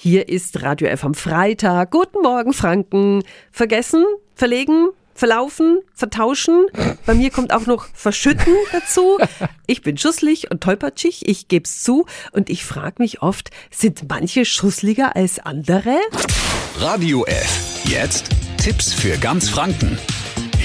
Hier ist Radio F am Freitag. Guten Morgen, Franken. Vergessen? Verlegen? Verlaufen? Vertauschen? Bei mir kommt auch noch Verschütten dazu. Ich bin schusslig und tollpatschig, ich geb's zu. Und ich frage mich oft, sind manche schussliger als andere? Radio F. Jetzt Tipps für ganz Franken.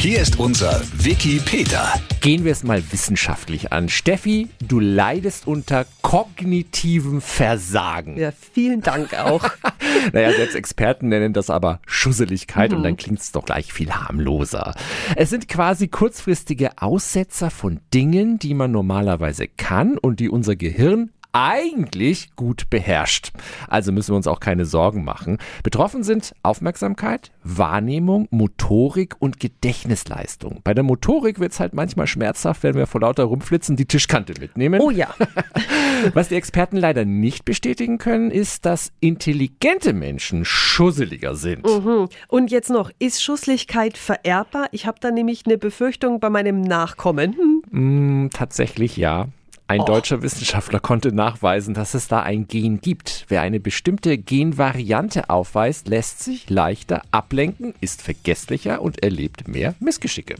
Hier ist unser Wiki Peter. Gehen wir es mal wissenschaftlich an. Steffi, du leidest unter kognitivem Versagen. Ja, vielen Dank auch. naja, selbst Experten nennen das aber Schusseligkeit mhm. und dann klingt es doch gleich viel harmloser. Es sind quasi kurzfristige Aussetzer von Dingen, die man normalerweise kann und die unser Gehirn eigentlich gut beherrscht. Also müssen wir uns auch keine Sorgen machen. Betroffen sind Aufmerksamkeit, Wahrnehmung, Motorik und Gedächtnisleistung. Bei der Motorik wird es halt manchmal schmerzhaft, wenn wir vor lauter Rumflitzen die Tischkante mitnehmen. Oh ja. Was die Experten leider nicht bestätigen können, ist, dass intelligente Menschen schusseliger sind. Mhm. Und jetzt noch, ist Schusslichkeit vererbbar? Ich habe da nämlich eine Befürchtung bei meinem Nachkommen. Mm, tatsächlich ja. Ein Och. deutscher Wissenschaftler konnte nachweisen, dass es da ein Gen gibt. Wer eine bestimmte Genvariante aufweist, lässt sich leichter ablenken, ist vergesslicher und erlebt mehr Missgeschicke.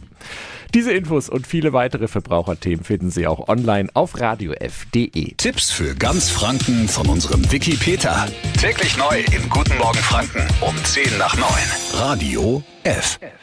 Diese Infos und viele weitere Verbraucherthemen finden Sie auch online auf radiof.de. Tipps für ganz Franken von unserem Wiki Peter. Täglich neu im Guten Morgen Franken um 10 nach 9. Radio F. F.